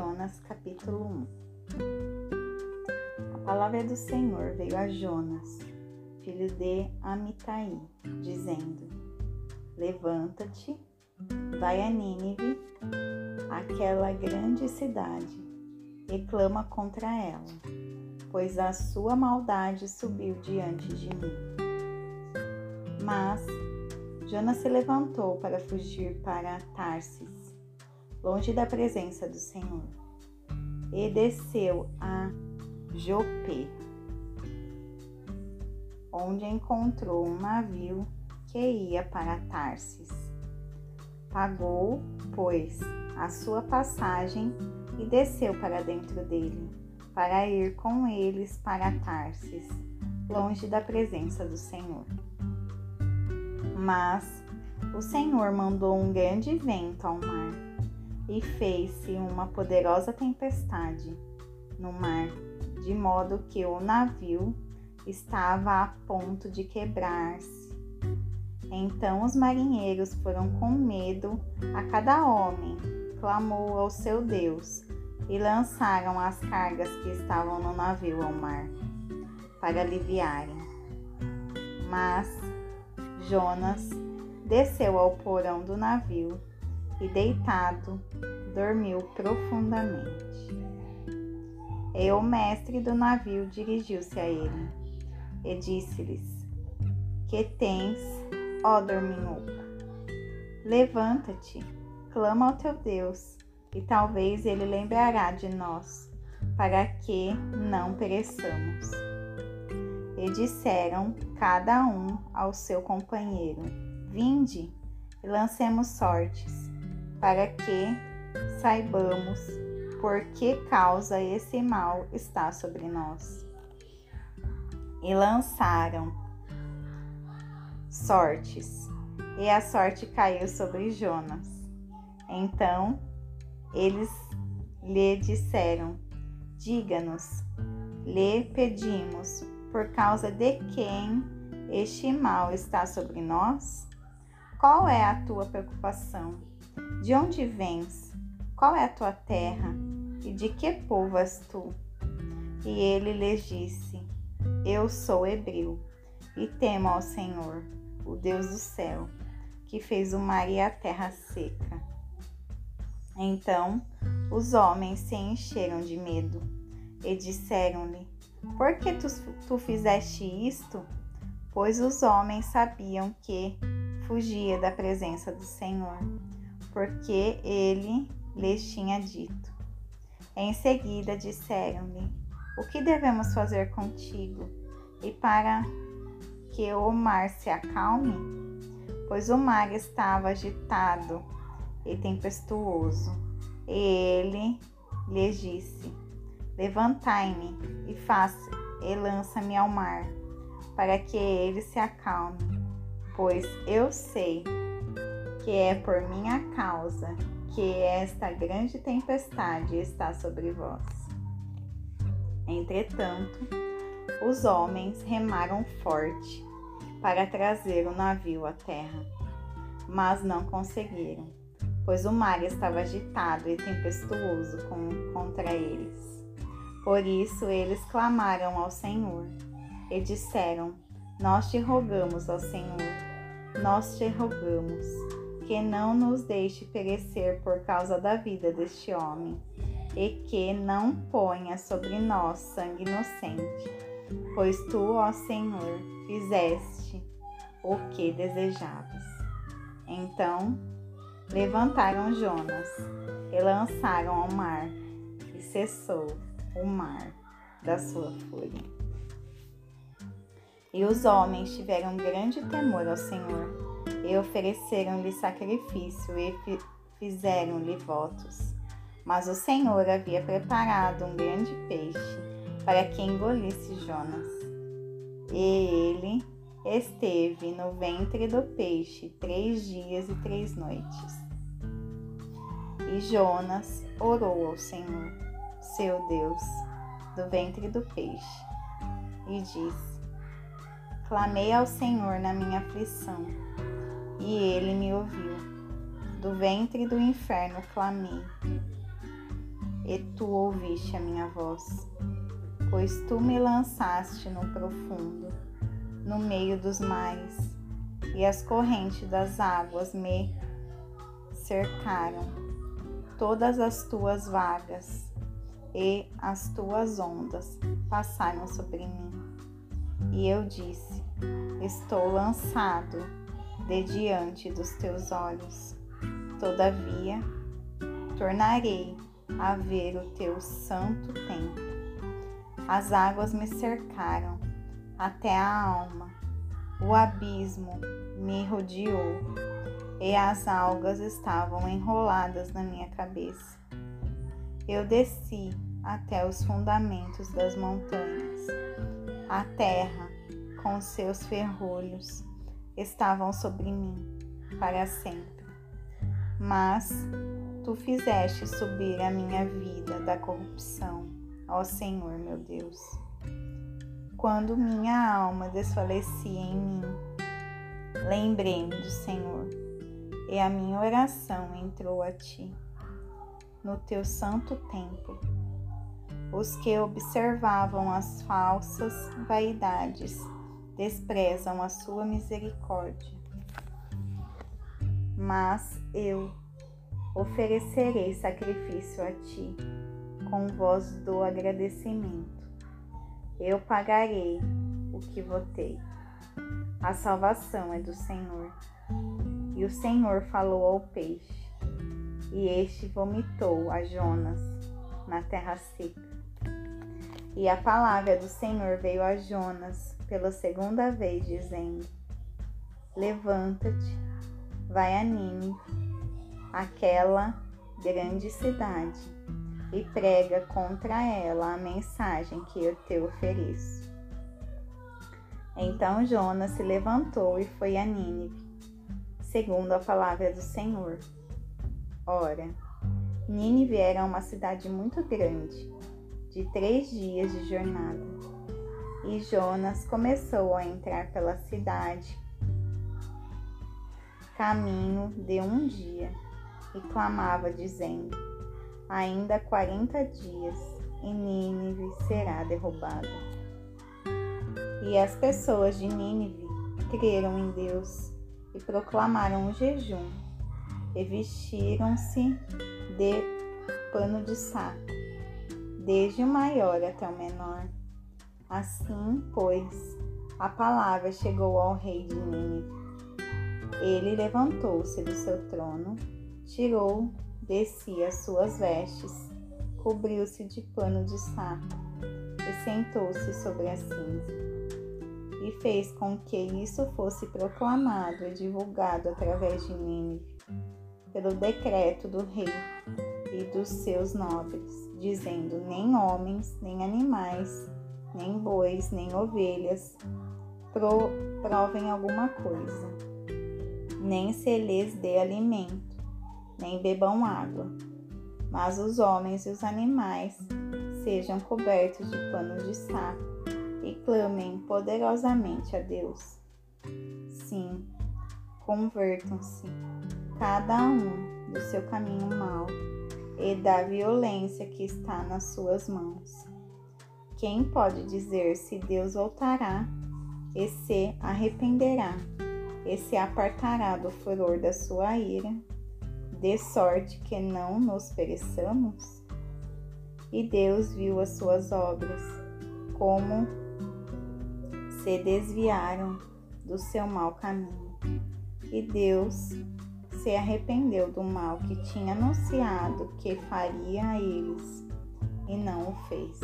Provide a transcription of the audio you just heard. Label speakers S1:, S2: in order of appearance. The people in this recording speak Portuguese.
S1: Jonas, capítulo 1 A palavra do Senhor veio a Jonas, filho de Amitai, dizendo: Levanta-te, vai a Nínive, aquela grande cidade, e clama contra ela, pois a sua maldade subiu diante de mim. Mas Jonas se levantou para fugir para Tarsis longe da presença do Senhor, e desceu a Jopé, onde encontrou um navio que ia para Tarsis. Pagou, pois, a sua passagem e desceu para dentro dele, para ir com eles para Tarsis, longe da presença do Senhor. Mas o Senhor mandou um grande vento ao mar e fez-se uma poderosa tempestade no mar, de modo que o navio estava a ponto de quebrar-se. Então os marinheiros foram com medo a cada homem, clamou ao seu Deus e lançaram as cargas que estavam no navio ao mar para aliviarem. Mas Jonas desceu ao porão do navio e deitado, dormiu profundamente. E o mestre do navio dirigiu-se a ele e disse-lhes: Que tens, ó dorminhoco? Levanta-te, clama ao teu Deus, e talvez ele lembrará de nós, para que não pereçamos. E disseram cada um ao seu companheiro: Vinde e lancemos sortes para que saibamos por que causa esse mal está sobre nós. E lançaram sortes, e a sorte caiu sobre Jonas. Então eles lhe disseram: Diga-nos, lhe pedimos, por causa de quem este mal está sobre nós? Qual é a tua preocupação? De onde vens? Qual é a tua terra? E de que povo és tu? E ele lhes disse: Eu sou hebreu, e temo ao Senhor, o Deus do céu, que fez o mar e a terra seca. Então os homens se encheram de medo e disseram-lhe: Por que tu, tu fizeste isto? Pois os homens sabiam que fugia da presença do Senhor porque ele lhes tinha dito. Em seguida disseram-lhe: O que devemos fazer contigo e para que o mar se acalme? Pois o mar estava agitado e tempestuoso. E ele lhes disse: Levantai-me e faça e lança-me ao mar, para que ele se acalme, pois eu sei que é por minha causa que esta grande tempestade está sobre vós. Entretanto, os homens remaram forte para trazer o navio à terra, mas não conseguiram, pois o mar estava agitado e tempestuoso contra eles. Por isso eles clamaram ao Senhor e disseram: Nós te rogamos, ó Senhor, nós te rogamos que não nos deixe perecer por causa da vida deste homem, e que não ponha sobre nós sangue inocente, pois tu, ó Senhor, fizeste o que desejavas. Então levantaram Jonas e lançaram ao mar, e cessou o mar da sua fúria. E os homens tiveram grande temor ao Senhor e ofereceram-lhe sacrifício e fizeram-lhe votos. Mas o Senhor havia preparado um grande peixe para que engolisse Jonas. E ele esteve no ventre do peixe três dias e três noites. E Jonas orou ao Senhor, seu Deus, do ventre do peixe, e disse: Clamei ao Senhor na minha aflição e ele me ouviu. Do ventre do inferno clamei. e tu ouviste a minha voz, pois tu me lançaste no profundo, no meio dos mares, e as correntes das águas me cercaram. Todas as tuas vagas e as tuas ondas passaram sobre mim. E eu disse: Estou lançado de diante dos teus olhos. Todavia, tornarei a ver o teu santo templo. As águas me cercaram até a alma, o abismo me rodeou e as algas estavam enroladas na minha cabeça. Eu desci até os fundamentos das montanhas. A terra, com seus ferrolhos, estavam sobre mim para sempre. Mas tu fizeste subir a minha vida da corrupção, ó Senhor meu Deus. Quando minha alma desfalecia em mim, lembrei-me do Senhor, e a minha oração entrou a ti no teu santo templo. Os que observavam as falsas vaidades desprezam a sua misericórdia. Mas eu oferecerei sacrifício a ti com voz do agradecimento. Eu pagarei o que votei. A salvação é do Senhor. E o Senhor falou ao peixe e este vomitou a Jonas na terra seca. E a palavra do Senhor veio a Jonas pela segunda vez, dizendo: Levanta-te, vai a Nínive, aquela grande cidade, e prega contra ela a mensagem que eu te ofereço. Então Jonas se levantou e foi a Nínive, segundo a palavra do Senhor. Ora, Nínive era uma cidade muito grande, de três dias de jornada. E Jonas começou a entrar pela cidade, caminho de um dia, e clamava, dizendo: Ainda quarenta dias, e Nínive será derrubada. E as pessoas de Nínive creram em Deus e proclamaram um jejum e vestiram-se de pano de saco, desde o maior até o menor. Assim, pois, a palavra chegou ao rei de Nínive. Ele levantou-se do seu trono, tirou de si as suas vestes, cobriu-se de pano de saco e sentou-se sobre a cinza. E fez com que isso fosse proclamado e divulgado através de Nínive pelo decreto do rei e dos seus nobres, dizendo: nem homens, nem animais, nem bois, nem ovelhas pro, provem alguma coisa, nem se lhes dê alimento, nem bebam água, mas os homens e os animais sejam cobertos de pano de saco e clamem poderosamente a Deus. Sim, convertam-se cada um do seu caminho mau e da violência que está nas suas mãos. Quem pode dizer se Deus voltará e se arrependerá e se apartará do furor da sua ira, de sorte que não nos pereçamos? E Deus viu as suas obras, como se desviaram do seu mau caminho. E Deus se arrependeu do mal que tinha anunciado que faria a eles e não o fez.